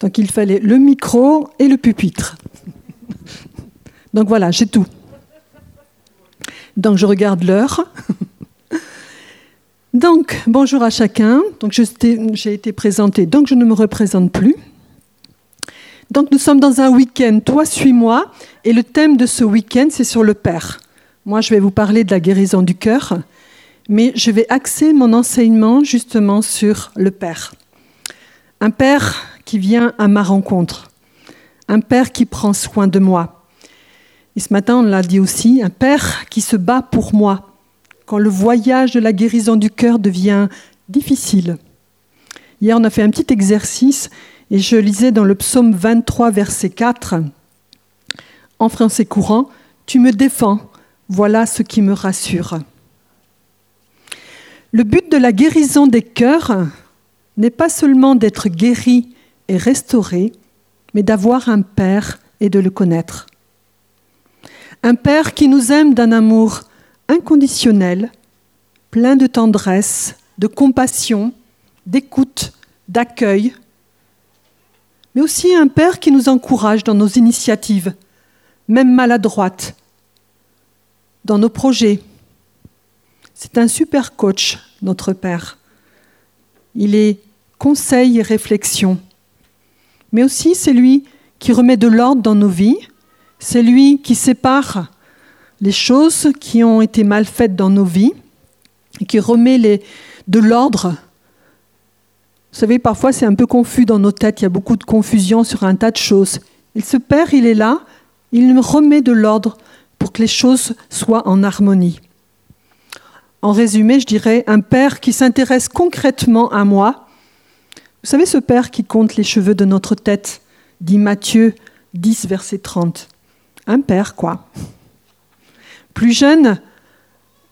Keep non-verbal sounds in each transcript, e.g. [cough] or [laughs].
Donc il fallait le micro et le pupitre. Donc voilà, j'ai tout. Donc je regarde l'heure. Donc bonjour à chacun. Donc j'ai été présentée, donc je ne me représente plus. Donc nous sommes dans un week-end, toi suis-moi, et le thème de ce week-end c'est sur le Père. Moi je vais vous parler de la guérison du cœur, mais je vais axer mon enseignement justement sur le Père. Un Père qui vient à ma rencontre, un Père qui prend soin de moi. Et ce matin on l'a dit aussi, un Père qui se bat pour moi quand le voyage de la guérison du cœur devient difficile. Hier, on a fait un petit exercice et je lisais dans le psaume 23, verset 4, en français courant, Tu me défends, voilà ce qui me rassure. Le but de la guérison des cœurs n'est pas seulement d'être guéri restauré, mais d'avoir un Père et de le connaître. Un Père qui nous aime d'un amour inconditionnel, plein de tendresse, de compassion, d'écoute, d'accueil, mais aussi un Père qui nous encourage dans nos initiatives, même maladroites, dans nos projets. C'est un super coach, notre Père. Il est conseil et réflexion, mais aussi c'est lui qui remet de l'ordre dans nos vies, c'est lui qui sépare les choses qui ont été mal faites dans nos vies et qui remet les, de l'ordre. Vous savez, parfois c'est un peu confus dans nos têtes, il y a beaucoup de confusion sur un tas de choses. Il se perd, il est là, il remet de l'ordre pour que les choses soient en harmonie. En résumé, je dirais un père qui s'intéresse concrètement à moi. Vous savez, ce père qui compte les cheveux de notre tête, dit Matthieu 10, verset 30. Un père, quoi. Plus jeune,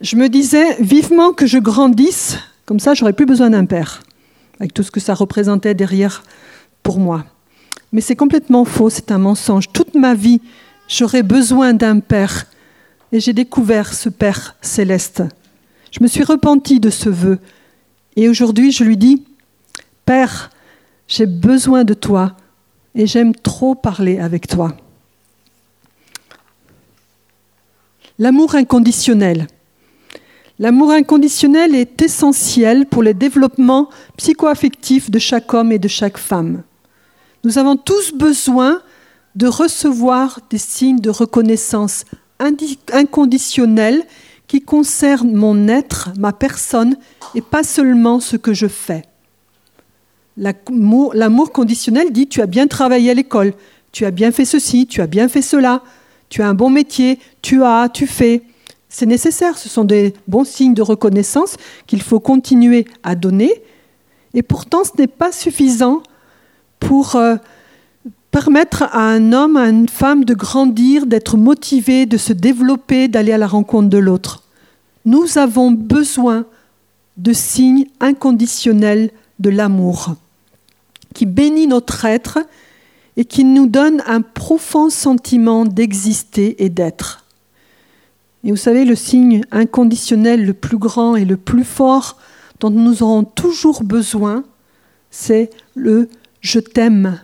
je me disais vivement que je grandisse, comme ça j'aurais plus besoin d'un père, avec tout ce que ça représentait derrière pour moi. Mais c'est complètement faux, c'est un mensonge. Toute ma vie, j'aurais besoin d'un père. Et j'ai découvert ce Père céleste. Je me suis repentie de ce vœu. Et aujourd'hui, je lui dis, Père, j'ai besoin de toi et j'aime trop parler avec toi. L'amour inconditionnel. L'amour inconditionnel est essentiel pour le développement psycho-affectif de chaque homme et de chaque femme. Nous avons tous besoin de recevoir des signes de reconnaissance inconditionnelle qui concernent mon être, ma personne, et pas seulement ce que je fais. L'amour conditionnel dit tu as bien travaillé à l'école, tu as bien fait ceci, tu as bien fait cela, tu as un bon métier, tu as, tu fais. C'est nécessaire, ce sont des bons signes de reconnaissance qu'il faut continuer à donner. Et pourtant, ce n'est pas suffisant pour euh, permettre à un homme, à une femme de grandir, d'être motivé, de se développer, d'aller à la rencontre de l'autre. Nous avons besoin de signes inconditionnels de l'amour qui bénit notre être et qui nous donne un profond sentiment d'exister et d'être. Et vous savez, le signe inconditionnel le plus grand et le plus fort dont nous aurons toujours besoin, c'est le je t'aime.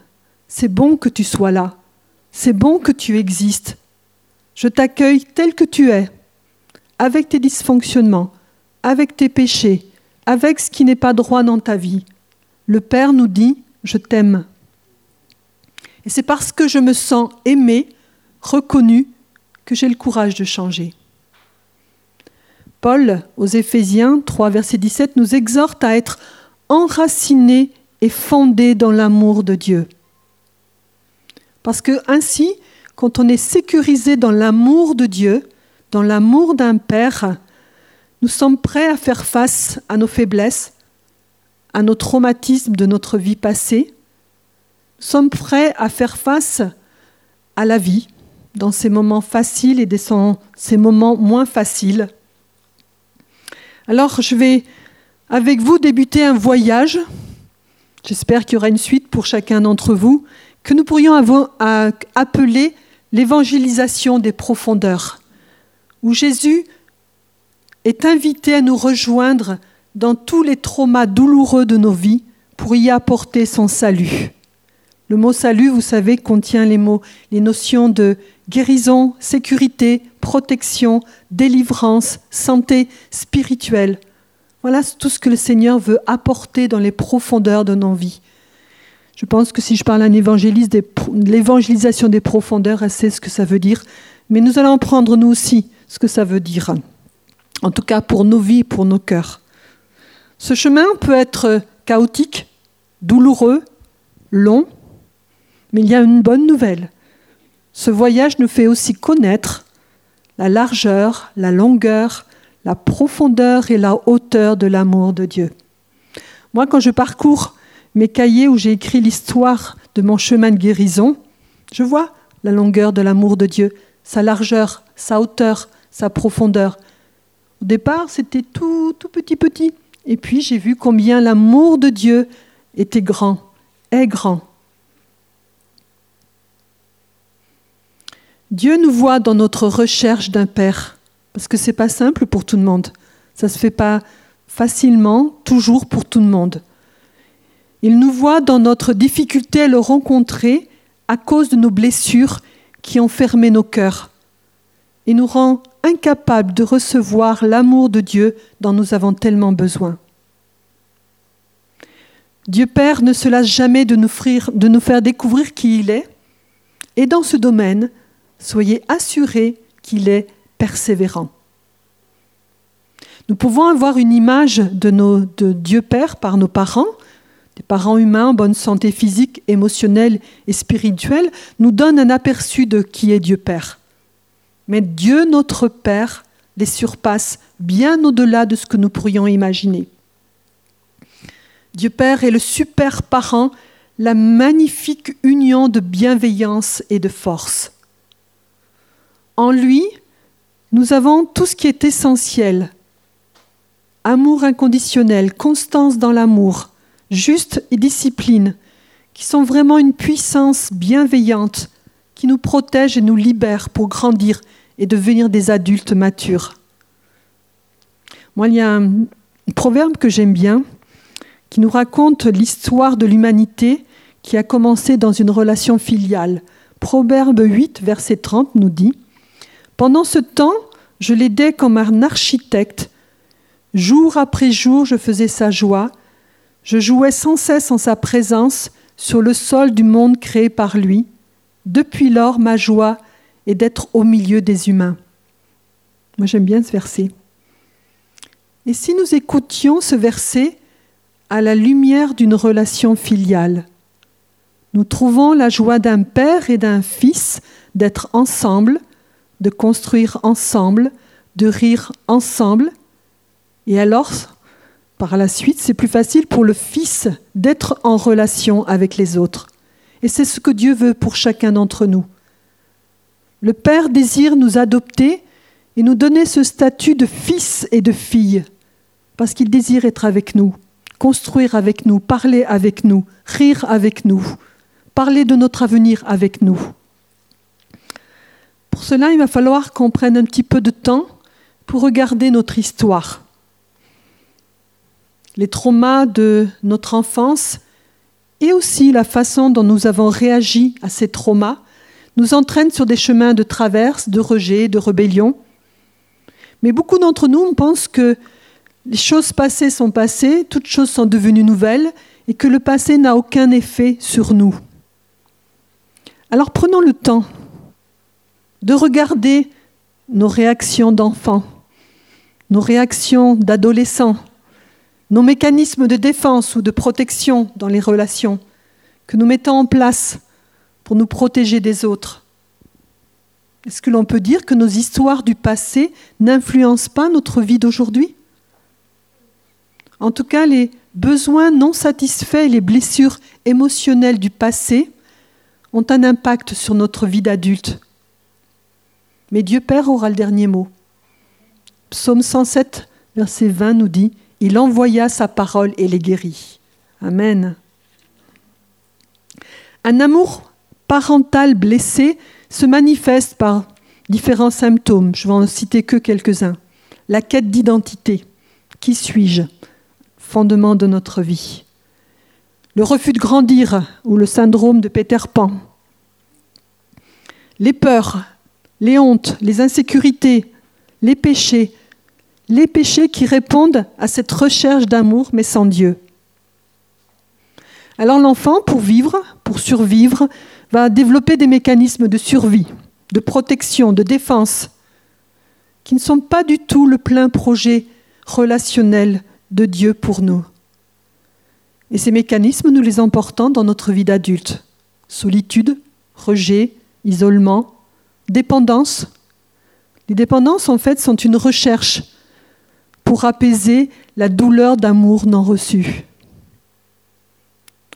C'est bon que tu sois là. C'est bon que tu existes. Je t'accueille tel que tu es, avec tes dysfonctionnements, avec tes péchés, avec ce qui n'est pas droit dans ta vie. Le Père nous dit, je t'aime. Et c'est parce que je me sens aimé, reconnu, que j'ai le courage de changer. Paul, aux Éphésiens 3, verset 17, nous exhorte à être enracinés et fondés dans l'amour de Dieu. Parce que ainsi, quand on est sécurisé dans l'amour de Dieu, dans l'amour d'un Père, nous sommes prêts à faire face à nos faiblesses, à nos traumatismes de notre vie passée, sommes prêts à faire face à la vie dans ces moments faciles et dans ces moments moins faciles. Alors je vais avec vous débuter un voyage. J'espère qu'il y aura une suite pour chacun d'entre vous, que nous pourrions appeler l'évangélisation des profondeurs, où Jésus est invité à nous rejoindre dans tous les traumas douloureux de nos vies pour y apporter son salut Le mot salut, vous savez, contient les mots, les notions de guérison, sécurité, protection, délivrance, santé spirituelle. Voilà tout ce que le Seigneur veut apporter dans les profondeurs de nos vies. Je pense que si je parle à un évangéliste, l'évangélisation des profondeurs, elle sait ce que ça veut dire. Mais nous allons prendre nous aussi ce que ça veut dire. En tout cas pour nos vies, pour nos cœurs. Ce chemin peut être chaotique, douloureux, long, mais il y a une bonne nouvelle. Ce voyage nous fait aussi connaître la largeur, la longueur, la profondeur et la hauteur de l'amour de Dieu. Moi, quand je parcours mes cahiers où j'ai écrit l'histoire de mon chemin de guérison, je vois la longueur de l'amour de Dieu, sa largeur, sa hauteur, sa profondeur. Au départ, c'était tout, tout petit, petit. Et puis j'ai vu combien l'amour de Dieu était grand, est grand. Dieu nous voit dans notre recherche d'un Père, parce que ce n'est pas simple pour tout le monde. Ça ne se fait pas facilement, toujours pour tout le monde. Il nous voit dans notre difficulté à le rencontrer à cause de nos blessures qui ont fermé nos cœurs et nous rend incapables de recevoir l'amour de Dieu dont nous avons tellement besoin. Dieu Père ne se lasse jamais de nous, faire découvrir qui il est, et dans ce domaine, soyez assurés qu'il est persévérant. Nous pouvons avoir une image de, de Dieu Père par nos parents, des parents humains en bonne santé physique, émotionnelle et spirituelle, nous donnent un aperçu de qui est Dieu Père. Mais Dieu notre Père les surpasse bien au-delà de ce que nous pourrions imaginer. Dieu Père est le super parent, la magnifique union de bienveillance et de force. En lui, nous avons tout ce qui est essentiel. Amour inconditionnel, constance dans l'amour, juste et discipline, qui sont vraiment une puissance bienveillante qui nous protège et nous libère pour grandir et devenir des adultes matures. Moi, il y a un proverbe que j'aime bien qui nous raconte l'histoire de l'humanité qui a commencé dans une relation filiale. Proverbe 8, verset 30 nous dit Pendant ce temps, je l'aidais comme un architecte. Jour après jour, je faisais sa joie. Je jouais sans cesse en sa présence sur le sol du monde créé par lui. Depuis lors, ma joie est d'être au milieu des humains. Moi, j'aime bien ce verset. Et si nous écoutions ce verset à la lumière d'une relation filiale, nous trouvons la joie d'un père et d'un fils d'être ensemble, de construire ensemble, de rire ensemble. Et alors, par la suite, c'est plus facile pour le fils d'être en relation avec les autres. Et c'est ce que Dieu veut pour chacun d'entre nous. Le Père désire nous adopter et nous donner ce statut de fils et de fille, parce qu'il désire être avec nous, construire avec nous, parler avec nous, rire avec nous, parler de notre avenir avec nous. Pour cela, il va falloir qu'on prenne un petit peu de temps pour regarder notre histoire. Les traumas de notre enfance et aussi la façon dont nous avons réagi à ces traumas nous entraînent sur des chemins de traverse, de rejet, de rébellion. Mais beaucoup d'entre nous pensent que les choses passées sont passées, toutes choses sont devenues nouvelles et que le passé n'a aucun effet sur nous. Alors prenons le temps de regarder nos réactions d'enfants, nos réactions d'adolescents, nos mécanismes de défense ou de protection dans les relations que nous mettons en place pour nous protéger des autres. Est-ce que l'on peut dire que nos histoires du passé n'influencent pas notre vie d'aujourd'hui? En tout cas, les besoins non satisfaits et les blessures émotionnelles du passé ont un impact sur notre vie d'adulte. Mais Dieu Père aura le dernier mot. Psaume 107, verset 20 nous dit il envoya sa parole et les guérit. Amen. Un amour parental blessé se manifeste par différents symptômes. Je vais en citer que quelques-uns. La quête d'identité. Qui suis-je? Fondement de notre vie. le refus de grandir ou le syndrome de Peter Pan, les peurs, les hontes, les insécurités, les péchés, les péchés qui répondent à cette recherche d'amour mais sans Dieu. Alors l'enfant, pour vivre, pour survivre, va développer des mécanismes de survie, de protection, de défense, qui ne sont pas du tout le plein projet relationnel de Dieu pour nous. Et ces mécanismes, nous les emportons dans notre vie d'adulte. Solitude, rejet, isolement, dépendance. Les dépendances, en fait, sont une recherche pour apaiser la douleur d'amour non reçu.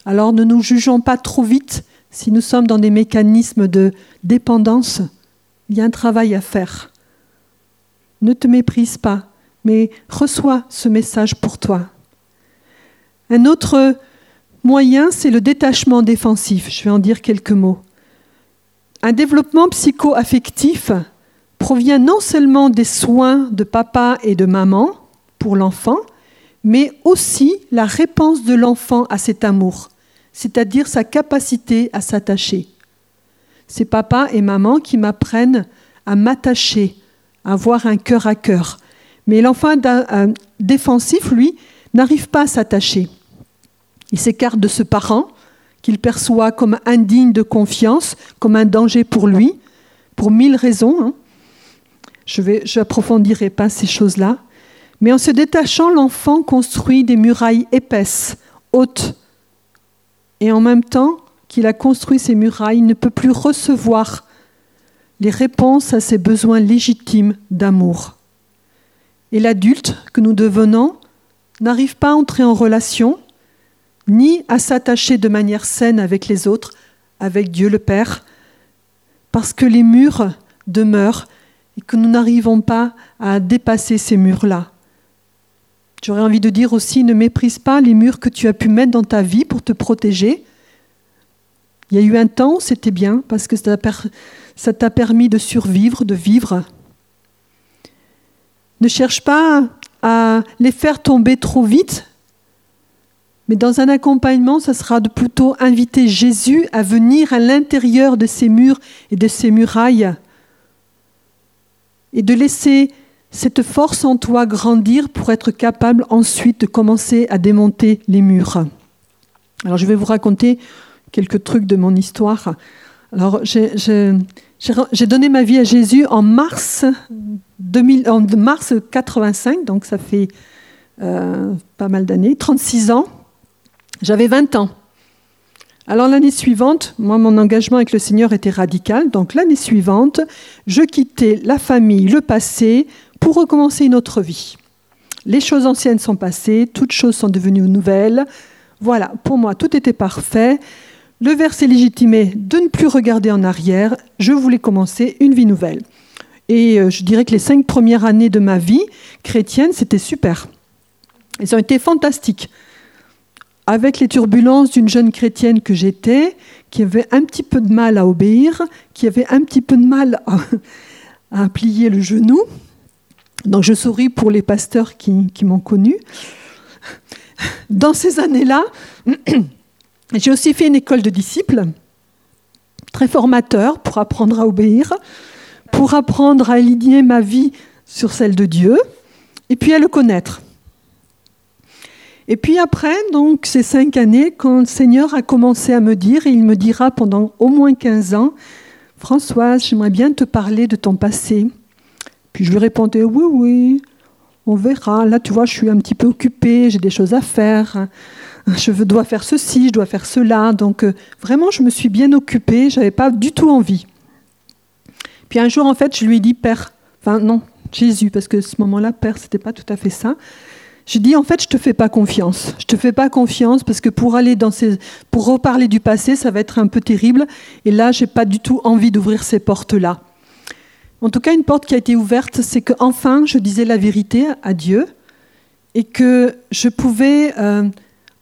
Alors ne nous jugeons pas trop vite si nous sommes dans des mécanismes de dépendance. Il y a un travail à faire. Ne te méprise pas, mais reçois ce message pour toi. Un autre moyen, c'est le détachement défensif. Je vais en dire quelques mots. Un développement psycho-affectif provient non seulement des soins de papa et de maman pour l'enfant, mais aussi la réponse de l'enfant à cet amour c'est-à-dire sa capacité à s'attacher. C'est papa et maman qui m'apprennent à m'attacher, à avoir un cœur à cœur. Mais l'enfant défensif, lui, n'arrive pas à s'attacher. Il s'écarte de ce parent qu'il perçoit comme indigne de confiance, comme un danger pour lui, pour mille raisons. Hein. Je n'approfondirai pas ces choses-là. Mais en se détachant, l'enfant construit des murailles épaisses, hautes, et en même temps qu'il a construit ces murailles, il ne peut plus recevoir les réponses à ses besoins légitimes d'amour. Et l'adulte que nous devenons n'arrive pas à entrer en relation, ni à s'attacher de manière saine avec les autres, avec Dieu le Père, parce que les murs demeurent et que nous n'arrivons pas à dépasser ces murs-là. J'aurais envie de dire aussi, ne méprise pas les murs que tu as pu mettre dans ta vie pour te protéger. Il y a eu un temps c'était bien parce que ça t'a permis de survivre, de vivre. Ne cherche pas à les faire tomber trop vite, mais dans un accompagnement, ça sera de plutôt inviter Jésus à venir à l'intérieur de ces murs et de ces murailles et de laisser cette force en toi grandir pour être capable ensuite de commencer à démonter les murs. Alors je vais vous raconter quelques trucs de mon histoire. Alors j'ai donné ma vie à Jésus en mars, 2000, en mars 85, donc ça fait euh, pas mal d'années, 36 ans. J'avais 20 ans. Alors l'année suivante, moi mon engagement avec le Seigneur était radical, donc l'année suivante, je quittais la famille, le passé, pour recommencer une autre vie. Les choses anciennes sont passées, toutes choses sont devenues nouvelles. Voilà, pour moi, tout était parfait. Le verset légitimé de ne plus regarder en arrière. Je voulais commencer une vie nouvelle. Et euh, je dirais que les cinq premières années de ma vie chrétienne, c'était super. Elles ont été fantastiques. Avec les turbulences d'une jeune chrétienne que j'étais, qui avait un petit peu de mal à obéir, qui avait un petit peu de mal à, [laughs] à plier le genou, donc je souris pour les pasteurs qui, m'ont connu. Dans ces années-là, [clears throat] j'ai aussi fait une école de disciples, très formateur pour apprendre à obéir, pour apprendre à aligner ma vie sur celle de Dieu, et puis à le connaître. Et puis après, donc ces cinq années, quand le Seigneur a commencé à me dire, et il me dira pendant au moins 15 ans, Françoise, j'aimerais bien te parler de ton passé. Puis je lui répondais oui, oui, on verra. Là, tu vois, je suis un petit peu occupée, j'ai des choses à faire. Je dois faire ceci, je dois faire cela. Donc euh, vraiment, je me suis bien occupée, je n'avais pas du tout envie. Puis un jour, en fait, je lui ai dit Père, enfin non, Jésus, parce que ce moment-là, Père, c'était pas tout à fait ça. J'ai dit en fait, je te fais pas confiance. Je te fais pas confiance parce que pour aller dans ces, pour reparler du passé, ça va être un peu terrible. Et là, j'ai pas du tout envie d'ouvrir ces portes-là. En tout cas, une porte qui a été ouverte, c'est qu'enfin, je disais la vérité à Dieu et que je pouvais euh,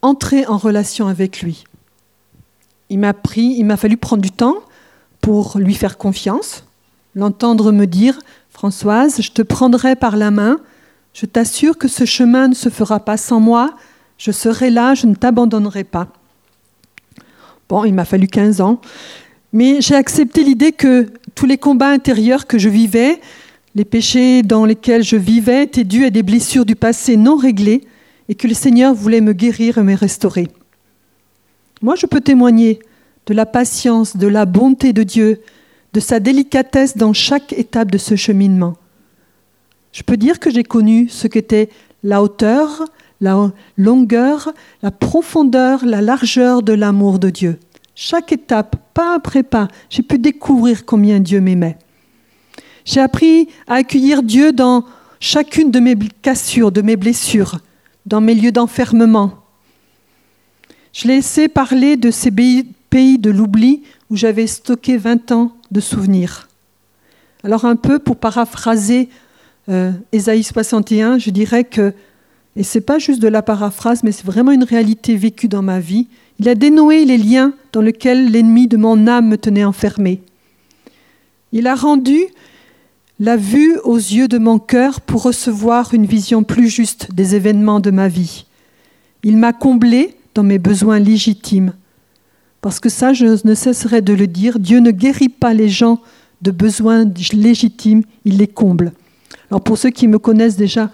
entrer en relation avec lui. Il m'a pris, il m'a fallu prendre du temps pour lui faire confiance, l'entendre me dire Françoise, je te prendrai par la main, je t'assure que ce chemin ne se fera pas sans moi, je serai là, je ne t'abandonnerai pas. Bon, il m'a fallu 15 ans, mais j'ai accepté l'idée que tous les combats intérieurs que je vivais, les péchés dans lesquels je vivais étaient dus à des blessures du passé non réglées et que le Seigneur voulait me guérir et me restaurer. Moi, je peux témoigner de la patience, de la bonté de Dieu, de sa délicatesse dans chaque étape de ce cheminement. Je peux dire que j'ai connu ce qu'était la hauteur, la longueur, la profondeur, la largeur de l'amour de Dieu. Chaque étape, pas après pas, j'ai pu découvrir combien Dieu m'aimait. J'ai appris à accueillir Dieu dans chacune de mes cassures, de mes blessures, dans mes lieux d'enfermement. Je l'ai laissé parler de ces pays de l'oubli où j'avais stocké 20 ans de souvenirs. Alors un peu pour paraphraser euh, Ésaïe 61, je dirais que, et ce n'est pas juste de la paraphrase, mais c'est vraiment une réalité vécue dans ma vie, il a dénoué les liens dans lesquels l'ennemi de mon âme me tenait enfermé. Il a rendu la vue aux yeux de mon cœur pour recevoir une vision plus juste des événements de ma vie. Il m'a comblé dans mes besoins légitimes. Parce que ça, je ne cesserai de le dire, Dieu ne guérit pas les gens de besoins légitimes, il les comble. Alors pour ceux qui me connaissent déjà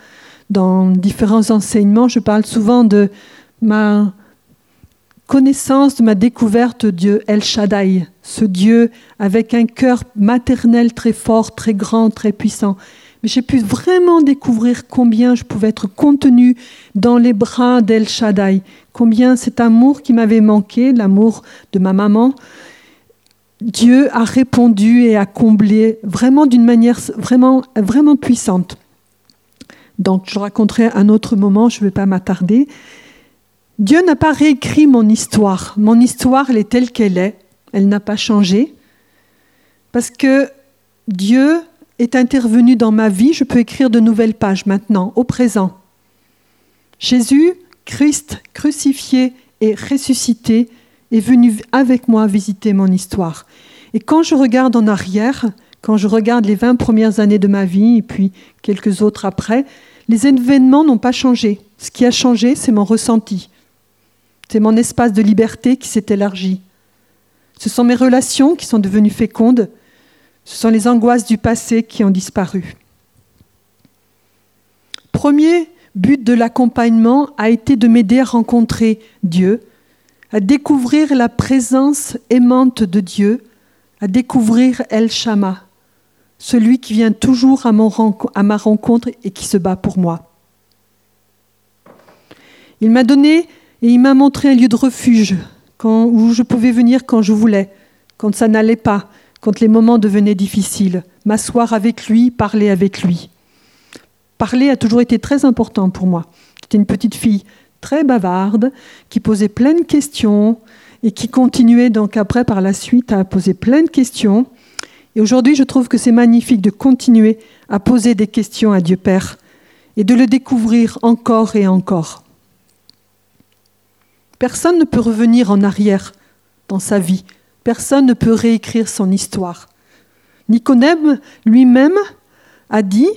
dans différents enseignements, je parle souvent de ma connaissance, de ma découverte de Dieu El Shaddai, ce Dieu avec un cœur maternel très fort, très grand, très puissant. Mais j'ai pu vraiment découvrir combien je pouvais être contenu dans les bras d'El Shaddai, combien cet amour qui m'avait manqué, l'amour de ma maman, Dieu a répondu et a comblé vraiment d'une manière vraiment, vraiment puissante. Donc je raconterai un autre moment, je ne vais pas m'attarder. Dieu n'a pas réécrit mon histoire. Mon histoire, elle est telle qu'elle est. Elle n'a pas changé. Parce que Dieu est intervenu dans ma vie. Je peux écrire de nouvelles pages maintenant, au présent. Jésus, Christ crucifié et ressuscité, est venu avec moi visiter mon histoire. Et quand je regarde en arrière, quand je regarde les 20 premières années de ma vie et puis quelques autres après, les événements n'ont pas changé. Ce qui a changé, c'est mon ressenti. C'est mon espace de liberté qui s'est élargi. Ce sont mes relations qui sont devenues fécondes. Ce sont les angoisses du passé qui ont disparu. Premier but de l'accompagnement a été de m'aider à rencontrer Dieu, à découvrir la présence aimante de Dieu, à découvrir El Shama, celui qui vient toujours à, ma rencontre et qui se bat pour moi. Il m'a donné et il m'a montré un lieu de refuge où je pouvais venir quand je voulais, quand ça n'allait pas, quand les moments devenaient difficiles, m'asseoir avec lui, parler avec lui. Parler a toujours été très important pour moi. J'étais une petite fille très bavarde, qui posait plein de questions et qui continuait donc après par la suite à poser plein de questions. Et aujourd'hui, je trouve que c'est magnifique de continuer à poser des questions à Dieu Père et de le découvrir encore et encore. Personne ne peut revenir en arrière dans sa vie. Personne ne peut réécrire son histoire. Nicodème lui-même a dit,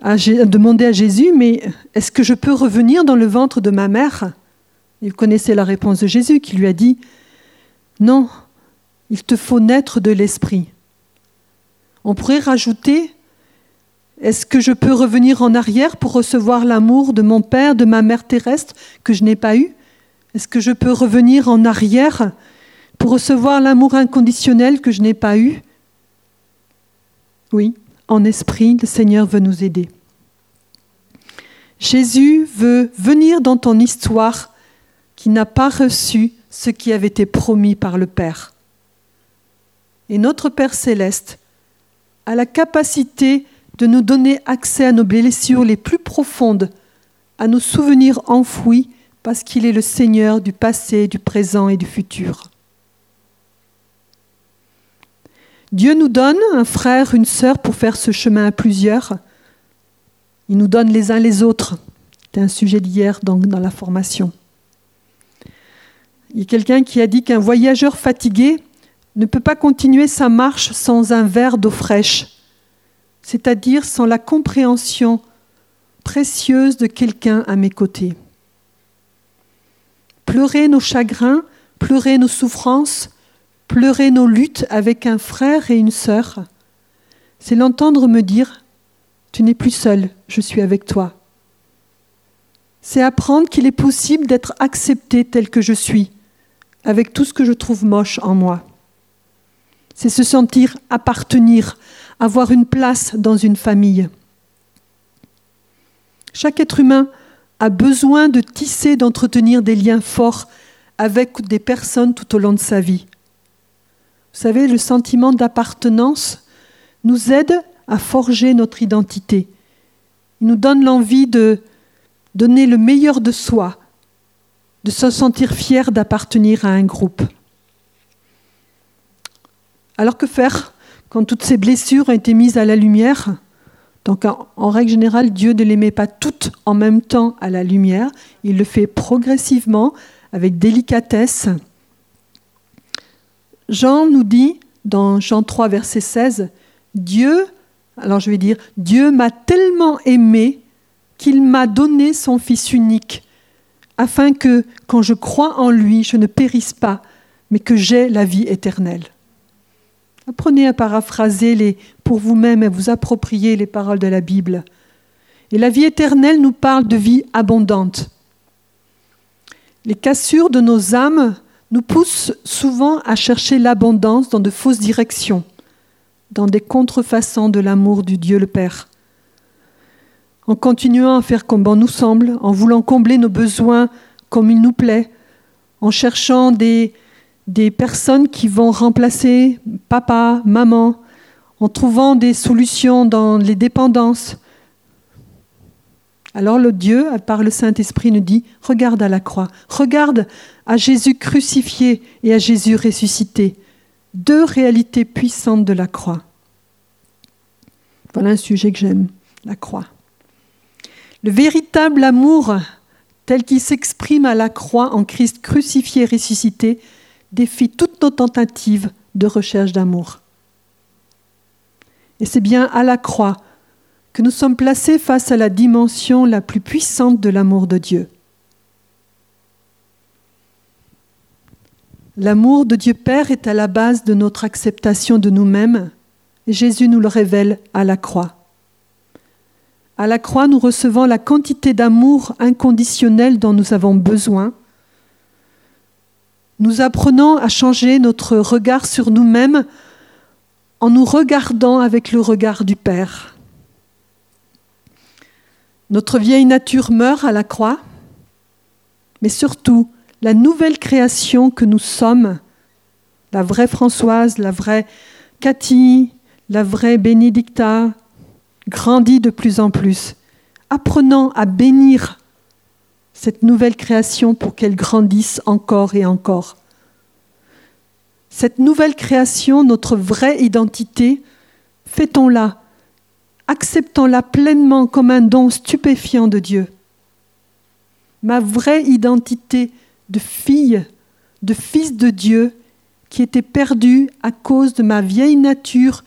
a demandé à Jésus, mais est-ce que je peux revenir dans le ventre de ma mère? Il connaissait la réponse de Jésus qui lui a dit, non, il te faut naître de l'esprit. On pourrait rajouter, est-ce que je peux revenir en arrière pour recevoir l'amour de mon père, de ma mère terrestre que je n'ai pas eu? Est-ce que je peux revenir en arrière pour recevoir l'amour inconditionnel que je n'ai pas eu? Oui, en esprit, le Seigneur veut nous aider. Jésus veut venir dans ton histoire qui n'a pas reçu ce qui avait été promis par le Père. Et notre Père céleste a la capacité de nous donner accès à nos blessures les plus profondes, à nos souvenirs enfouis parce qu'il est le Seigneur du passé, du présent et du futur. Dieu nous donne un frère, une sœur pour faire ce chemin à plusieurs. Il nous donne les uns les autres. C'était un sujet d'hier dans, dans la formation. Il y a quelqu'un qui a dit qu'un voyageur fatigué ne peut pas continuer sa marche sans un verre d'eau fraîche, c'est-à-dire sans la compréhension précieuse de quelqu'un à mes côtés. Pleurer nos chagrins pleurer nos souffrances, pleurer nos luttes avec un frère et une sœur. C'est l'entendre me dire, tu n'es plus seul, je suis avec toi. C'est apprendre qu'il est possible d'être accepté tel que je suis, avec tout ce que je trouve moche en moi. C'est se sentir appartenir, avoir une place dans une famille. Chaque être humain a besoin de tisser, d'entretenir des liens forts avec des personnes tout au long de sa vie. Vous savez, le sentiment d'appartenance nous aide à forger notre identité. Il nous donne l'envie de donner le meilleur de soi, de se sentir fier d'appartenir à un groupe. Alors que faire quand toutes ces blessures ont été mises à la lumière? Donc en, règle générale, Dieu ne les met pas toutes en même temps à la lumière, il le fait progressivement, avec délicatesse. Jean nous dit dans Jean 3, verset 16, Dieu, alors je vais dire, Dieu m'a tellement aimé qu'il m'a donné son Fils unique, afin que, quand je crois en lui, je ne périsse pas, mais que j'ai la vie éternelle. Apprenez à paraphraser les, pour vous-même et à vous approprier les paroles de la Bible. Et la vie éternelle nous parle de vie abondante. Les cassures de nos âmes nous poussent souvent à chercher l'abondance dans de fausses directions, dans des contrefaçons de l'amour du Dieu le Père. En continuant à faire comme bon nous semble, en voulant combler nos besoins comme il nous plaît, en cherchant des, des personnes qui vont remplacer papa, maman, en trouvant des solutions dans les dépendances. Alors le Dieu, par le Saint-Esprit, nous dit, regarde à la croix, regarde à Jésus crucifié et à Jésus ressuscité, deux réalités puissantes de la croix. Voilà un sujet que j'aime, la croix. Le véritable amour tel qu'il s'exprime à la croix en Christ crucifié et ressuscité défie toutes nos tentatives de recherche d'amour. Et c'est bien à la croix que nous sommes placés face à la dimension la plus puissante de l'amour de Dieu. L'amour de Dieu Père est à la base de notre acceptation de nous-mêmes et Jésus nous le révèle à la croix. À la croix, nous recevons la quantité d'amour inconditionnel dont nous avons besoin nous apprenons à changer notre regard sur nous-mêmes en nous regardant avec le regard du Père. Notre vieille nature meurt à la croix, mais surtout la nouvelle création que nous sommes, la vraie Françoise, la vraie Cathy, la vraie Bénédicta, grandit de plus en plus. Apprenons à bénir cette nouvelle création pour qu'elle grandisse encore et encore. Cette nouvelle création, notre vraie identité, fêtons-la, acceptons-la pleinement comme un don stupéfiant de Dieu? Ma vraie identité de fille, de fils de Dieu, qui était perdue à cause de ma vieille nature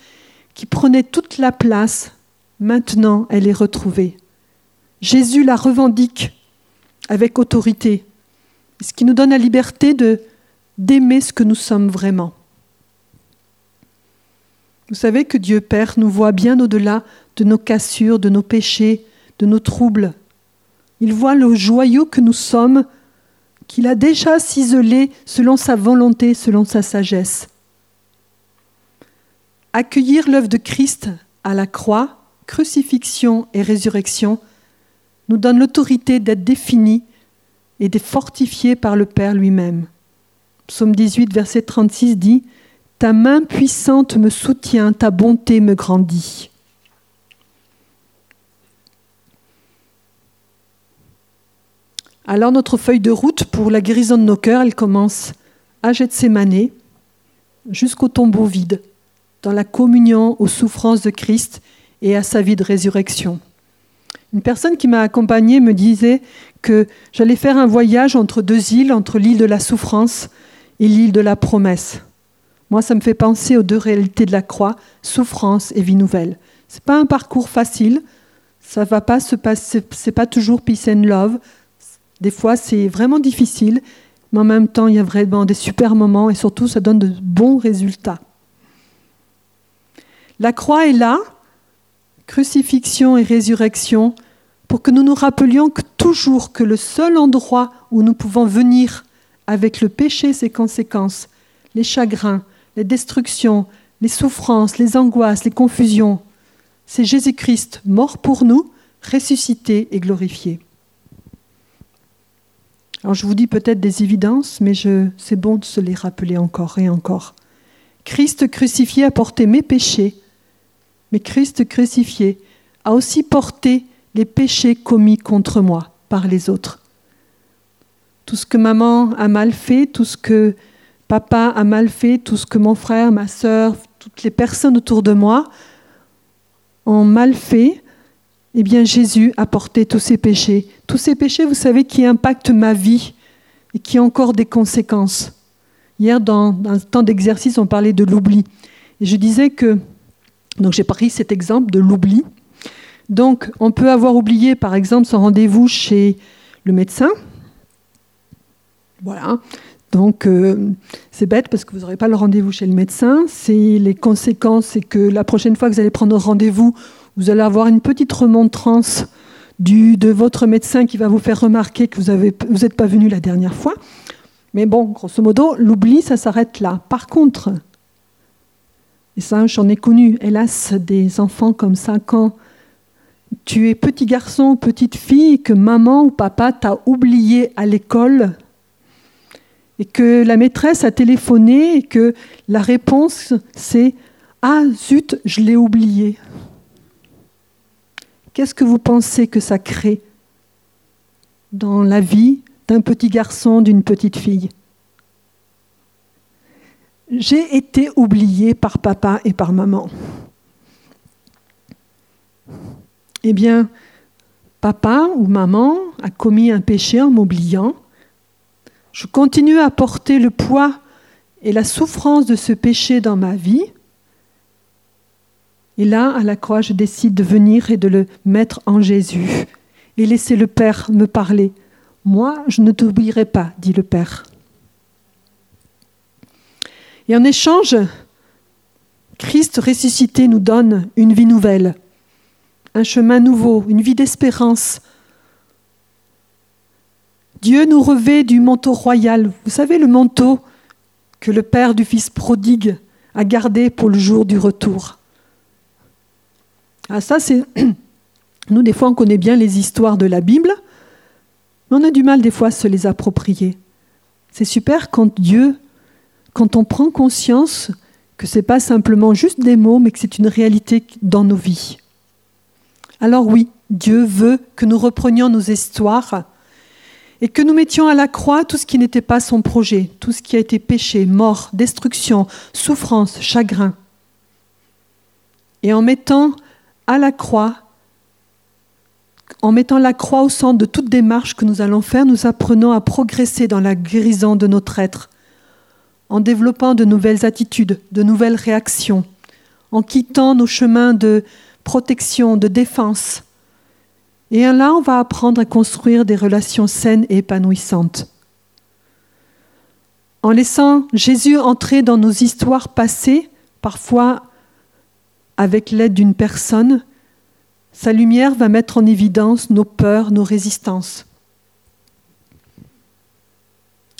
qui prenait toute la place, maintenant elle est retrouvée. Jésus la revendique avec autorité, ce qui nous donne la liberté de d'aimer ce que nous sommes vraiment. Vous savez que Dieu Père nous voit bien au-delà de nos cassures, de nos péchés, de nos troubles. Il voit le joyau que nous sommes, qu'il a déjà ciselé selon sa volonté, selon sa sagesse. Accueillir l'œuvre de Christ à la croix, crucifixion et résurrection, nous donne l'autorité d'être définis et d'être fortifiés par le Père lui-même. Psaume 18, verset 36 dit Ta main puissante me soutient, ta bonté me grandit. Alors notre feuille de route pour la guérison de nos cœurs, elle commence à Gethsemane jusqu'au tombeau vide, dans la communion aux souffrances de Christ et à sa vie de résurrection. Une personne qui m'a accompagnée me disait que j'allais faire un voyage entre deux îles, entre l'île de la souffrance et l'île de la promesse. Moi, ça me fait penser aux deux réalités de la croix, souffrance et vie nouvelle. Ce n'est pas un parcours facile, ça va pas se passer, c'est pas toujours peace and love. Des fois, c'est vraiment difficile, mais en même temps, il y a vraiment des super moments et surtout, ça donne de bons résultats. La croix est là, crucifixion et résurrection, pour que nous nous rappelions toujours que le seul endroit où nous pouvons venir avec le péché, ses conséquences, les chagrins, les destructions, les souffrances, les angoisses, les confusions, c'est Jésus-Christ mort pour nous, ressuscité et glorifié. Alors je vous dis peut-être des évidences, mais c'est bon de se les rappeler encore et encore. Christ crucifié a porté mes péchés, mais Christ crucifié a aussi porté les péchés commis contre moi par les autres. Tout ce que maman a mal fait, tout ce que papa a mal fait, tout ce que mon frère, ma soeur, toutes les personnes autour de moi ont mal fait, eh bien Jésus a porté tous ces péchés. Tous ces péchés, vous savez, qui impactent ma vie et qui ont encore des conséquences. Hier, dans, un temps d'exercice, on parlait de l'oubli. Et je disais que, donc j'ai pris cet exemple de l'oubli. Donc on peut avoir oublié, par exemple, son rendez-vous chez le médecin. Voilà. Donc euh, c'est bête parce que vous n'aurez pas le rendez-vous chez le médecin. C'est les conséquences, c'est que la prochaine fois que vous allez prendre rendez-vous, vous allez avoir une petite remontrance du, de votre médecin qui va vous faire remarquer que vous n'êtes vous pas venu la dernière fois. Mais bon, grosso modo, l'oubli, ça s'arrête là. Par contre, et ça, j'en ai connu, hélas, des enfants comme ça, quand tu es petit garçon ou petite fille, que maman ou papa t'a oublié à l'école, et que la maîtresse a téléphoné, et que la réponse c'est Ah zut, je l'ai oublié. Qu'est-ce que vous pensez que ça crée dans la vie d'un petit garçon, d'une petite fille? J'ai été oublié par papa et par maman. Eh bien, papa ou maman a commis un péché en m'oubliant. Je continue à porter le poids et la souffrance de ce péché dans ma vie. Et là, à la croix, je décide de venir et de le mettre en Jésus et laisser le Père me parler. Moi, je ne t'oublierai pas, dit le Père. Et en échange, Christ ressuscité nous donne une vie nouvelle, un chemin nouveau, une vie d'espérance. Dieu nous revêt du manteau royal. Vous savez, le manteau que le Père du Fils prodigue a gardé pour le jour du retour. Ah, ça, c'est. [clears throat] Nous, des fois, on connaît bien les histoires de la Bible, mais on a du mal, des fois, à se les approprier. C'est super quand Dieu, quand on prend conscience que ce n'est pas simplement juste des mots, mais que c'est une réalité dans nos vies. Alors, oui, Dieu veut que nous reprenions nos histoires et que nous mettions à la croix tout ce qui n'était pas son projet, tout ce qui a été péché, mort, destruction, souffrance, chagrin. Et en mettant à la croix, en mettant la croix au centre de toute démarche que nous allons faire, nous apprenons à progresser dans la guérison de notre être, en développant de nouvelles attitudes, de nouvelles réactions, en quittant nos chemins de protection, de défense. Et là, on va apprendre à construire des relations saines et épanouissantes. En laissant Jésus entrer dans nos histoires passées, parfois avec l'aide d'une personne, sa lumière va mettre en évidence nos peurs, nos résistances.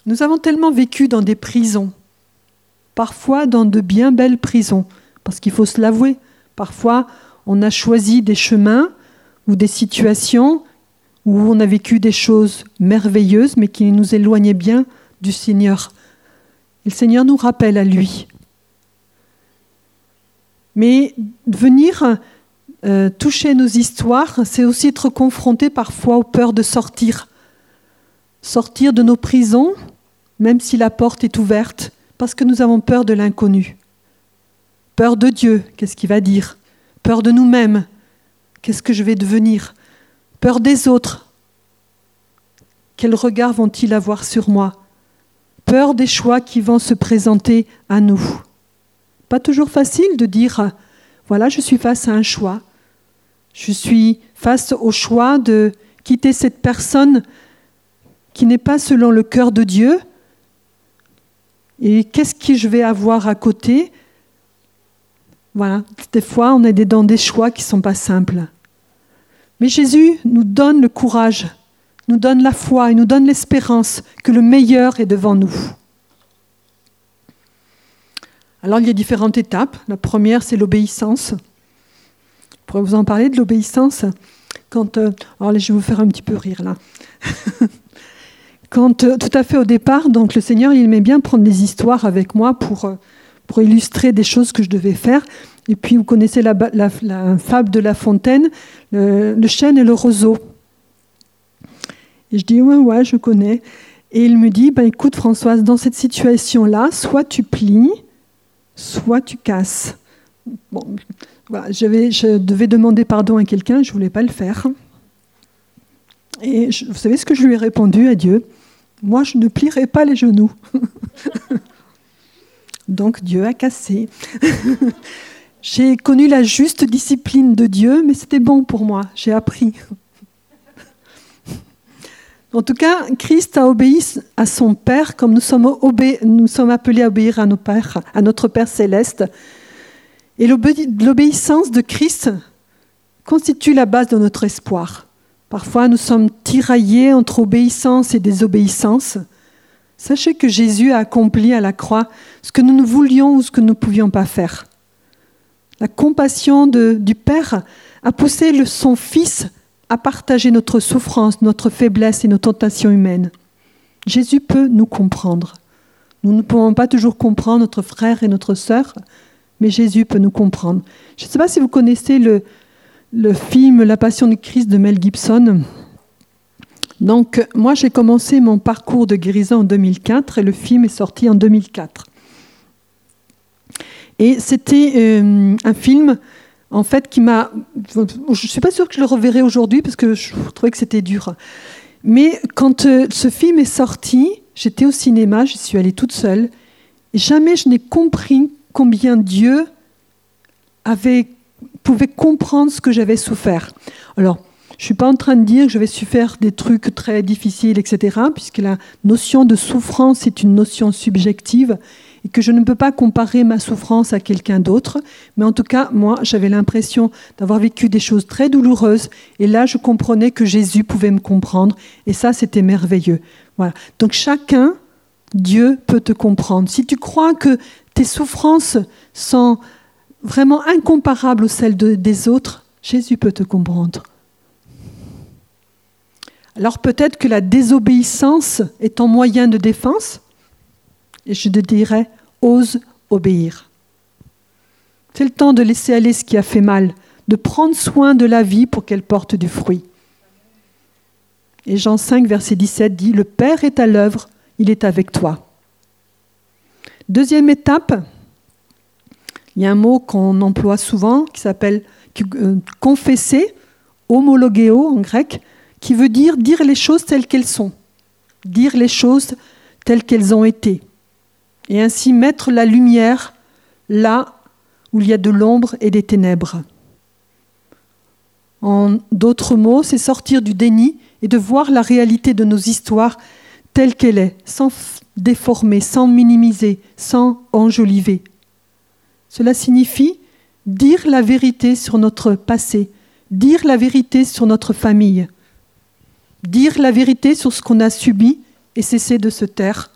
Nous avons tellement vécu dans des prisons, parfois dans de bien belles prisons, parce qu'il faut se l'avouer, parfois on a choisi des chemins ou des situations où on a vécu des choses merveilleuses, mais qui nous éloignaient bien du Seigneur. Et le Seigneur nous rappelle à lui. Mais venir euh, toucher nos histoires, c'est aussi être confronté parfois aux peurs de sortir. Sortir de nos prisons, même si la porte est ouverte, parce que nous avons peur de l'inconnu. Peur de Dieu, qu'est-ce qu'il va dire? Peur de nous-mêmes, qu'est-ce que je vais devenir? Peur des autres, quel regard vont-ils avoir sur moi? Peur des choix qui vont se présenter à nous. Pas toujours facile de dire, voilà, je suis face à un choix. Je suis face au choix de quitter cette personne qui n'est pas selon le cœur de Dieu, Et qu'est-ce que je vais avoir à côté? Voilà, des fois, on est dans des choix qui ne sont pas simples. Mais Jésus nous donne le courage, nous donne la foi et nous donne l'espérance que le meilleur est devant nous. Alors il y a différentes étapes. La première, c'est l'obéissance. Je pourrais vous en parler de l'obéissance? Quand, euh, alors je vais vous faire un petit peu rire là. [laughs] Quand euh, tout à fait au départ, donc le Seigneur, il aimait bien prendre des histoires avec moi pour, euh, pour illustrer des choses que je devais faire. Et puis vous connaissez la, fable de La Fontaine, le, chêne et le roseau. Et je dis ouais ouais, je connais. Et il me dit ben écoute Françoise, dans cette situation-là, soit tu plies, soit tu casses. Bon, voilà, je devais demander pardon à quelqu'un, je ne voulais pas le faire. Et vous savez ce que je lui ai répondu à Dieu? Moi, je ne plierai pas les genoux. [laughs] Donc Dieu a cassé. [laughs] J'ai connu la juste discipline de Dieu, mais c'était bon pour moi, j'ai appris. [laughs] En tout cas, Christ a obéi à son Père comme nous sommes, appelés à obéir à, nos pères, à notre Père céleste. Et l'obéissance de Christ constitue la base de notre espoir. Parfois, nous sommes tiraillés entre obéissance et désobéissance. Sachez que Jésus a accompli à la croix ce que nous ne voulions ou ce que nous ne pouvions pas faire. La compassion du Père a poussé son Fils à partager notre souffrance, notre faiblesse et nos tentations humaines. Jésus peut nous comprendre. Nous ne pouvons pas toujours comprendre notre frère et notre sœur, mais Jésus peut nous comprendre. Je ne sais pas si vous connaissez le, le film La Passion du Christ de Mel Gibson. Donc, moi, j'ai commencé mon parcours de guérison en 2004 et le film est sorti en 2004. Et c'était euh, un film en fait, qui m'a. Je ne suis pas sûre que je le reverrai aujourd'hui parce que je trouvais que c'était dur. Mais quand euh, ce film est sorti, j'étais au cinéma, je suis allée toute seule, et jamais je n'ai compris combien Dieu avait, pouvait comprendre ce que j'avais souffert. Alors, je ne suis pas en train de dire que j'avais su faire des trucs très difficiles, etc., puisque la notion de souffrance est une notion subjective et que je ne peux pas comparer ma souffrance à quelqu'un d'autre. Mais en tout cas, moi, j'avais l'impression d'avoir vécu des choses très douloureuses. Et là, je comprenais que Jésus pouvait me comprendre. Et ça, c'était merveilleux. Voilà. Donc chacun, Dieu peut te comprendre. Si tu crois que tes souffrances sont vraiment incomparables aux celles des autres, Jésus peut te comprendre. Alors peut-être que la désobéissance est en moyen de défense, et je te dirais, ose obéir. C'est le temps de laisser aller ce qui a fait mal, de prendre soin de la vie pour qu'elle porte du fruit. Et Jean 5, verset 17 dit, Le Père est à l'œuvre, il est avec toi. Deuxième étape, il y a un mot qu'on emploie souvent qui s'appelle euh, confesser, homologéo en grec, qui veut dire dire les choses telles qu'elles sont, dire les choses telles qu'elles ont été et ainsi mettre la lumière là où il y a de l'ombre et des ténèbres. En d'autres mots, c'est sortir du déni et de voir la réalité de nos histoires telle qu'elle est, sans déformer, sans minimiser, sans enjoliver. Cela signifie dire la vérité sur notre passé, dire la vérité sur notre famille, dire la vérité sur ce qu'on a subi et cesser de se taire,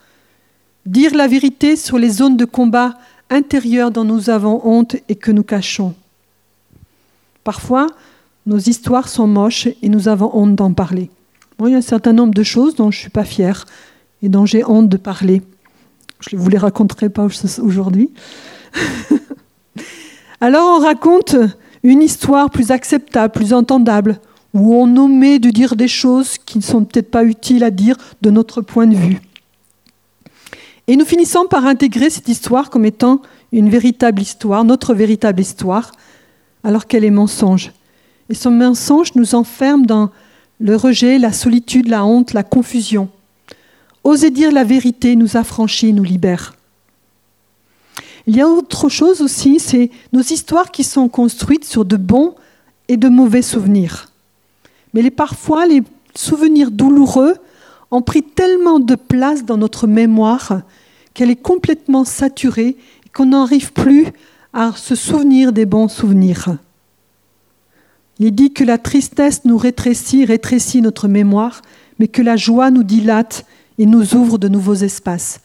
dire la vérité sur les zones de combat intérieures dont nous avons honte et que nous cachons. Parfois, nos histoires sont moches et nous avons honte d'en parler. il y a un certain nombre de choses dont je ne suis pas fière et dont j'ai honte de parler. Je ne vous les raconterai pas aujourd'hui. [laughs] Alors on raconte une histoire plus acceptable, plus entendable, où on omet de dire des choses qui ne sont peut-être pas utiles à dire de notre point de vue. Et nous finissons par intégrer cette histoire comme étant une véritable histoire, notre véritable histoire, alors qu'elle est mensonge. Et ce mensonge nous enferme dans le rejet, la solitude, la honte, la confusion. Oser dire la vérité nous affranchit, nous libère. Il y a autre chose aussi, c'est nos histoires qui sont construites sur de bons et de mauvais souvenirs. Mais parfois, les souvenirs douloureux ont pris tellement de place dans notre mémoire qu'elle est complètement saturée et qu'on n'arrive plus à se souvenir des bons souvenirs. Il dit que la tristesse nous rétrécit, rétrécit notre mémoire, mais que la joie nous dilate et nous ouvre de nouveaux espaces.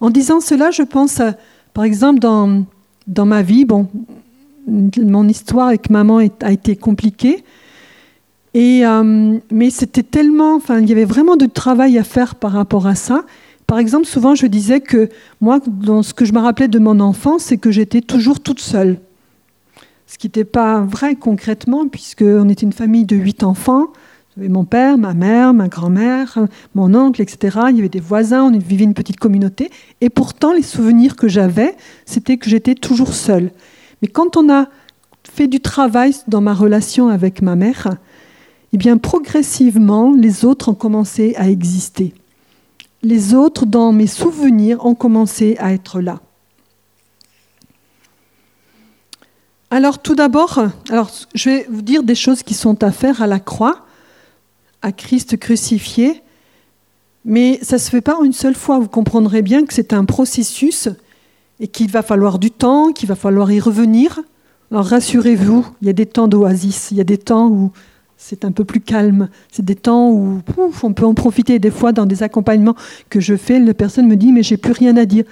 En disant cela, je pense, par exemple, dans, dans ma vie, bon, mon histoire avec maman a été compliquée, et, euh, mais c'était tellement, enfin, il y avait vraiment de travail à faire par rapport à ça. Par exemple, souvent, je disais que moi, dans ce que je me rappelais de mon enfance, c'est que j'étais toujours toute seule. Ce qui n'était pas vrai concrètement, puisqu'on était une famille de huit enfants. J'avais mon père, ma mère, ma grand-mère, mon oncle, etc. Il y avait des voisins, on vivait une petite communauté. Et pourtant, les souvenirs que j'avais, c'était que j'étais toujours seule. Mais quand on a fait du travail dans ma relation avec ma mère, eh bien, progressivement, les autres ont commencé à exister les autres, dans mes souvenirs, ont commencé à être là. Alors tout d'abord, alors je vais vous dire des choses qui sont à faire à la croix, à Christ crucifié, mais ça ne se fait pas une seule fois. Vous comprendrez bien que c'est un processus et qu'il va falloir du temps, qu'il va falloir y revenir. Alors rassurez-vous, il y a des temps d'oasis, il y a des temps où c'est un peu plus calme. C'est des temps où on peut en profiter. Des fois, dans des accompagnements que je fais, la personne me dit Mais j'ai plus rien à dire.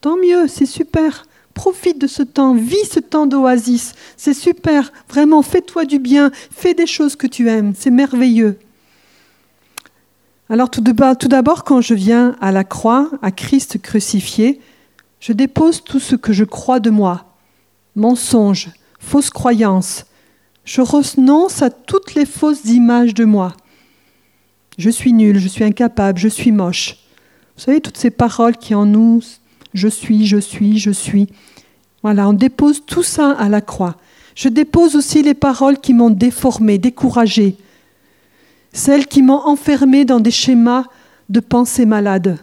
Tant mieux, c'est super. Profite de ce temps, vis ce temps d'oasis. C'est super. Vraiment, fais-toi du bien. Fais des choses que tu aimes. C'est merveilleux. Alors, tout d'abord, quand je viens à la croix, à Christ crucifié, je dépose tout ce que je crois de moi mensonges, fausses croyances, je renonce à toutes les fausses images de moi. Je suis nul, je suis incapable, je suis moche. Vous savez, toutes ces paroles qui en nous, je suis, je suis, je suis. Voilà, on dépose tout ça à la croix. Je dépose aussi les paroles qui m'ont déformé, découragé, celles qui m'ont enfermé dans des schémas de pensée malade.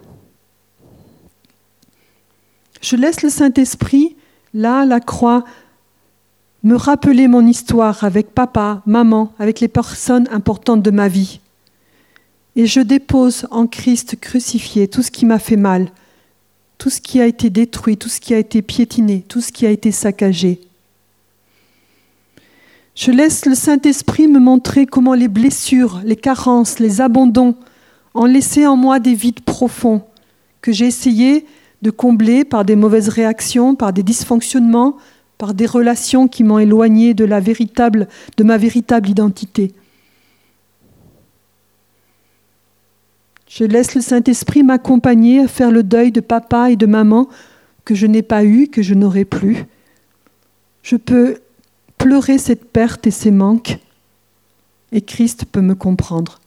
Je laisse le Saint-Esprit, là, à la croix, me rappeler mon histoire avec papa, maman, avec les personnes importantes de ma vie. Et je dépose en Christ crucifié tout ce qui m'a fait mal, tout ce qui a été détruit, tout ce qui a été piétiné, tout ce qui a été saccagé. Je laisse le Saint-Esprit me montrer comment les blessures, les carences, les abandons ont laissé en moi des vides profonds que j'ai essayé de combler par des mauvaises réactions, par des dysfonctionnements, par des relations qui m'ont éloigné de, de ma véritable identité. Je laisse le Saint-Esprit m'accompagner à faire le deuil de papa et de maman que je n'ai pas eu, que je n'aurai plus. Je peux pleurer cette perte et ces manques, et Christ peut me comprendre.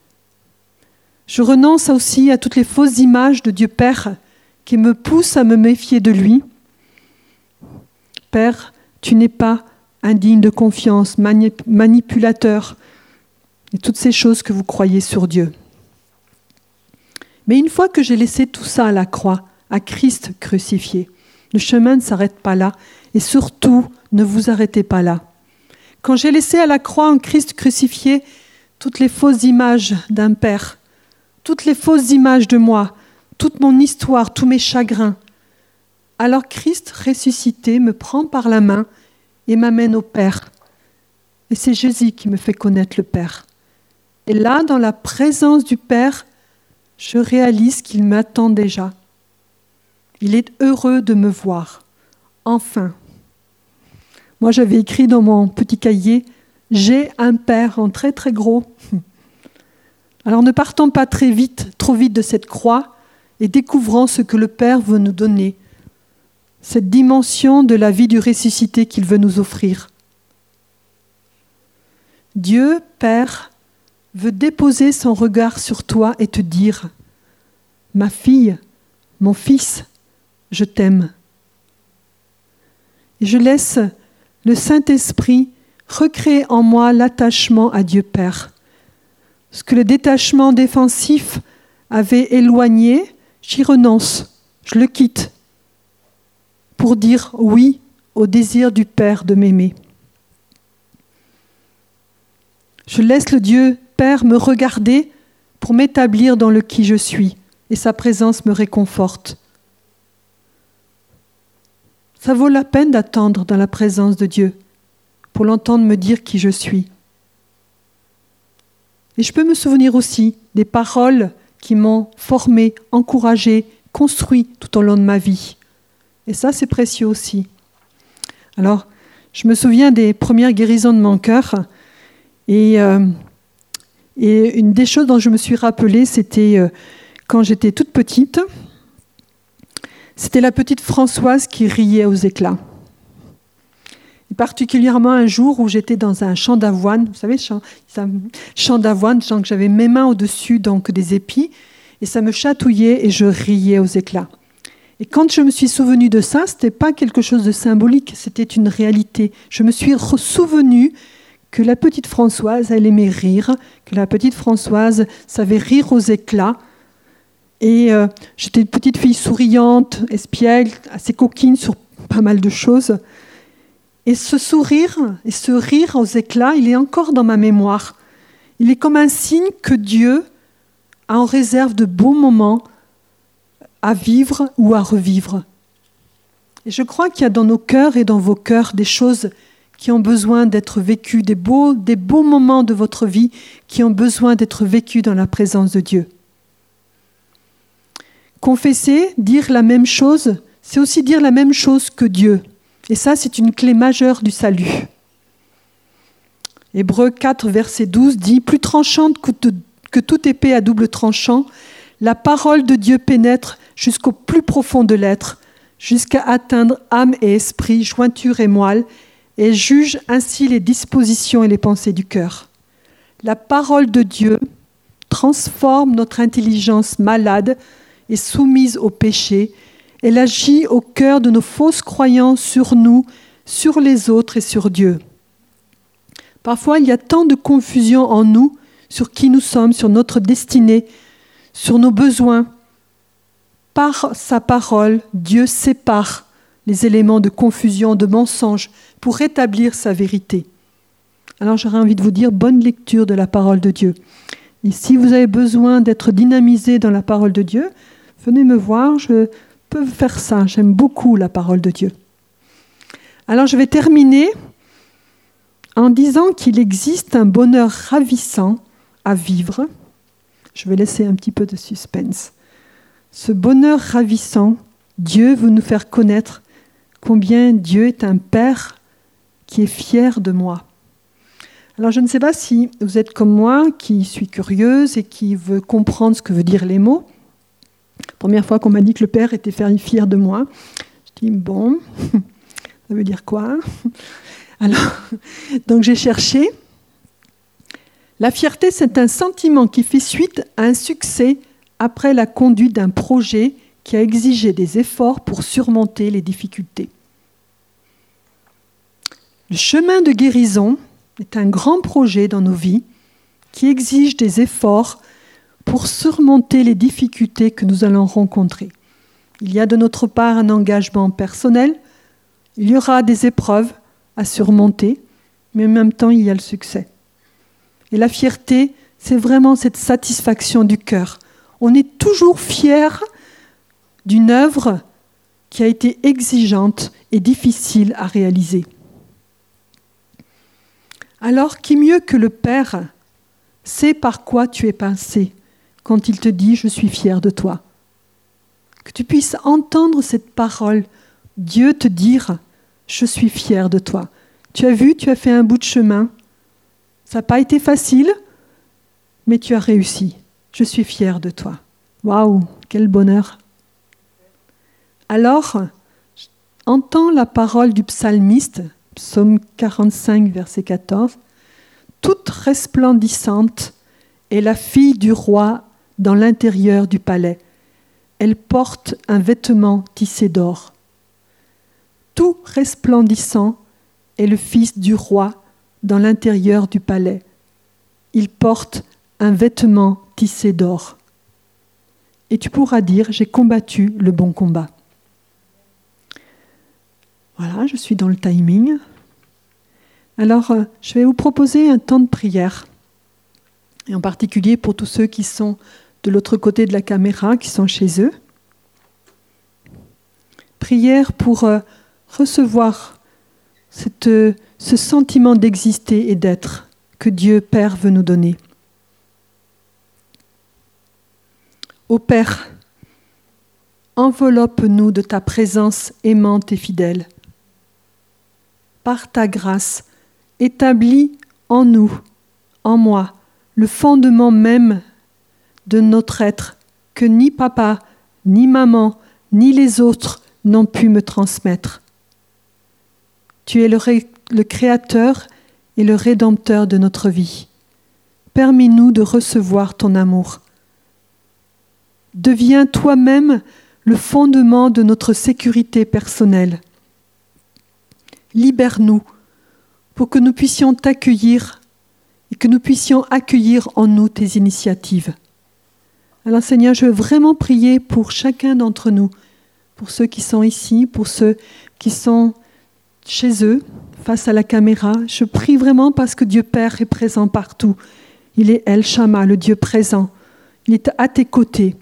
Je renonce aussi à toutes les fausses images de Dieu Père qui me poussent à me méfier de lui. Père, tu n'es pas indigne de confiance, manipulateur, et toutes ces choses que vous croyez sur Dieu. Mais une fois que j'ai laissé tout ça à la croix, à Christ crucifié, le chemin ne s'arrête pas là, et surtout, ne vous arrêtez pas là. Quand j'ai laissé à la croix en Christ crucifié toutes les fausses images d'un Père, toutes les fausses images de moi, toute mon histoire, tous mes chagrins, alors Christ ressuscité me prend par la main et m'amène au Père. Et c'est Jésus qui me fait connaître le Père. Et là, dans la présence du Père, je réalise qu'il m'attend déjà. Il est heureux de me voir. Enfin. Moi, j'avais écrit dans mon petit cahier, J'ai un Père en très très gros. [laughs] Alors ne partons pas très vite, trop vite de cette croix et découvrons ce que le Père veut nous donner cette dimension de la vie du ressuscité qu'il veut nous offrir. Dieu, Père, veut déposer son regard sur toi et te dire, Ma fille, mon fils, je t'aime. Et je laisse le Saint-Esprit recréer en moi l'attachement à Dieu Père. Ce que le détachement défensif avait éloigné, j'y renonce, je le quitte pour dire oui au désir du Père de m'aimer. Je laisse le Dieu Père me regarder pour m'établir dans le qui je suis, et sa présence me réconforte. Ça vaut la peine d'attendre dans la présence de Dieu pour l'entendre me dire qui je suis. Et je peux me souvenir aussi des paroles qui m'ont formé, encouragé, construit tout au long de ma vie. Et ça, c'est précieux aussi. Alors, je me souviens des premières guérisons de mon cœur. Et, euh, une des choses dont je me suis rappelée, c'était euh, quand j'étais toute petite. C'était la petite Françoise qui riait aux éclats. Et particulièrement un jour où j'étais dans un champ d'avoine, vous savez, champ, champ d'avoine, que j'avais mes mains au-dessus donc des épis, et ça me chatouillait et je riais aux éclats. Et quand je me suis souvenu de ça, ce n'était pas quelque chose de symbolique, c'était une réalité. Je me suis souvenu que la petite Françoise, elle aimait rire, que la petite Françoise savait rire aux éclats. Et euh, j'étais une petite fille souriante, espiègle, assez coquine sur pas mal de choses. Et ce sourire et ce rire aux éclats, il est encore dans ma mémoire. Il est comme un signe que Dieu a en réserve de beaux moments à vivre ou à revivre. Et je crois qu'il y a dans nos cœurs et dans vos cœurs des choses qui ont besoin d'être vécues, des beaux, moments de votre vie qui ont besoin d'être vécus dans la présence de Dieu. Confesser, dire la même chose, c'est aussi dire la même chose que Dieu. Et ça, c'est une clé majeure du salut. Hébreu 4, verset 12 dit, Plus tranchante que toute épée à double tranchant, la parole de Dieu pénètre jusqu'au plus profond de l'être, jusqu'à atteindre âme et esprit, jointure et moelle, et juge ainsi les dispositions et les pensées du cœur. La parole de Dieu transforme notre intelligence malade et soumise au péché. Elle agit au cœur de nos fausses croyances sur nous, sur les autres et sur Dieu. Parfois, il y a tant de confusion en nous sur qui nous sommes, sur notre destinée, sur nos besoins. Par sa parole, Dieu sépare les éléments de confusion, de mensonge, pour rétablir sa vérité. Alors j'aurais envie de vous dire bonne lecture de la parole de Dieu. Et si vous avez besoin d'être dynamisé dans la parole de Dieu, venez me voir, je peux faire ça. J'aime beaucoup la parole de Dieu. Alors je vais terminer en disant qu'il existe un bonheur ravissant à vivre. Je vais laisser un petit peu de suspense. Ce bonheur ravissant, Dieu veut nous faire connaître combien Dieu est un Père qui est fier de moi. Alors je ne sais pas si vous êtes comme moi, qui suis curieuse et qui veut comprendre ce que veut dire les mots. Première fois qu'on m'a dit que le Père était fier de moi, je dis bon, [laughs] ça veut dire quoi? [laughs] Alors, [laughs] donc j'ai cherché. La fierté, c'est un sentiment qui fait suite à un succès après la conduite d'un projet qui a exigé des efforts pour surmonter les difficultés. Le chemin de guérison est un grand projet dans nos vies qui exige des efforts pour surmonter les difficultés que nous allons rencontrer. Il y a de notre part un engagement personnel, il y aura des épreuves à surmonter, mais en même temps il y a le succès. Et la fierté, c'est vraiment cette satisfaction du cœur. On est toujours fier d'une œuvre qui a été exigeante et difficile à réaliser. Alors qui mieux que le Père sait par quoi tu es passé? Quand il te dit ⁇ Je suis fier de toi ⁇ Que tu puisses entendre cette parole, Dieu te dire ⁇ Je suis fier de toi ⁇ Tu as vu, tu as fait un bout de chemin. Ça n'a pas été facile, mais tu as réussi. Je suis fier de toi. Waouh, quel bonheur alors, entends la parole du psalmiste, psaume 45, verset 14. Toute resplendissante est la fille du roi dans l'intérieur du palais. Elle porte un vêtement tissé d'or. Tout resplendissant est le fils du roi dans l'intérieur du palais. Il porte un vêtement tissé d'or. Et tu pourras dire, j'ai combattu le bon combat. Voilà, je suis dans le timing. Alors, euh, je vais vous proposer un temps de prière, et en particulier pour tous ceux qui sont de l'autre côté de la caméra, qui sont chez eux. Prière pour euh, recevoir cette, ce sentiment d'exister et d'être que Dieu Père veut nous donner. Ô Père, enveloppe-nous de ta présence aimante et fidèle. Par ta grâce, établis en nous, en moi, le fondement même de notre être que ni papa, ni maman, ni les autres n'ont pu me transmettre. Tu es le, Créateur et le Rédempteur de notre vie. Permets-nous de recevoir ton amour. Deviens toi-même le fondement de notre sécurité personnelle. Libère-nous pour que nous puissions t'accueillir et que nous puissions accueillir en nous tes initiatives. Alors Seigneur, je veux vraiment prier pour chacun d'entre nous, pour ceux qui sont ici, pour ceux qui sont chez eux, face à la caméra. Je prie vraiment parce que Dieu Père est présent partout. Il est El Shama, le Dieu présent. Il est à tes côtés.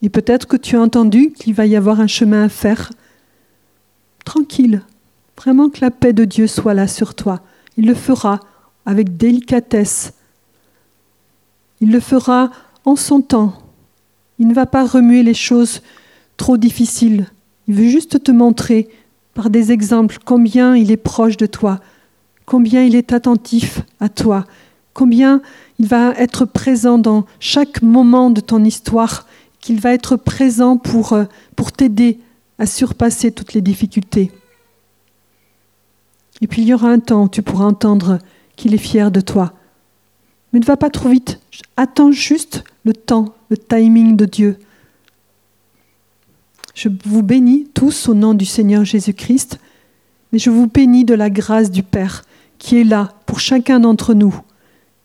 Et peut-être que tu as entendu qu'il va y avoir un chemin à faire. Tranquille. Vraiment que la paix de Dieu soit là sur toi. Il le fera avec délicatesse. Il le fera en son temps. Il ne va pas remuer les choses trop difficiles. Il veut juste te montrer par des exemples combien il est proche de toi, combien il est attentif à toi, combien il va être présent dans chaque moment de ton histoire, qu'il va être présent pour, euh, pour t'aider à surpasser toutes les difficultés. Et puis il y aura un temps où tu pourras entendre qu'il est fier de toi. Mais ne va pas trop vite. Attends juste le temps, le timing de Dieu. Je vous bénis tous au nom du Seigneur Jésus-Christ, mais je vous bénis de la grâce du Père qui est là pour chacun d'entre nous,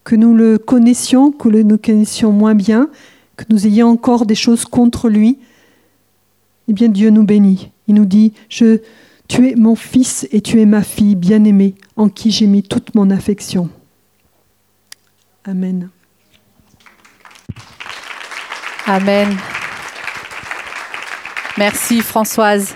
que nous le connaissions, que nous le connaissions moins bien, que nous ayons encore des choses contre lui. Eh bien, Dieu nous bénit. Il nous dit, tu es mon fils et tu es ma fille bien-aimée, en qui j'ai mis toute mon affection. Amen. Amen. Merci Françoise.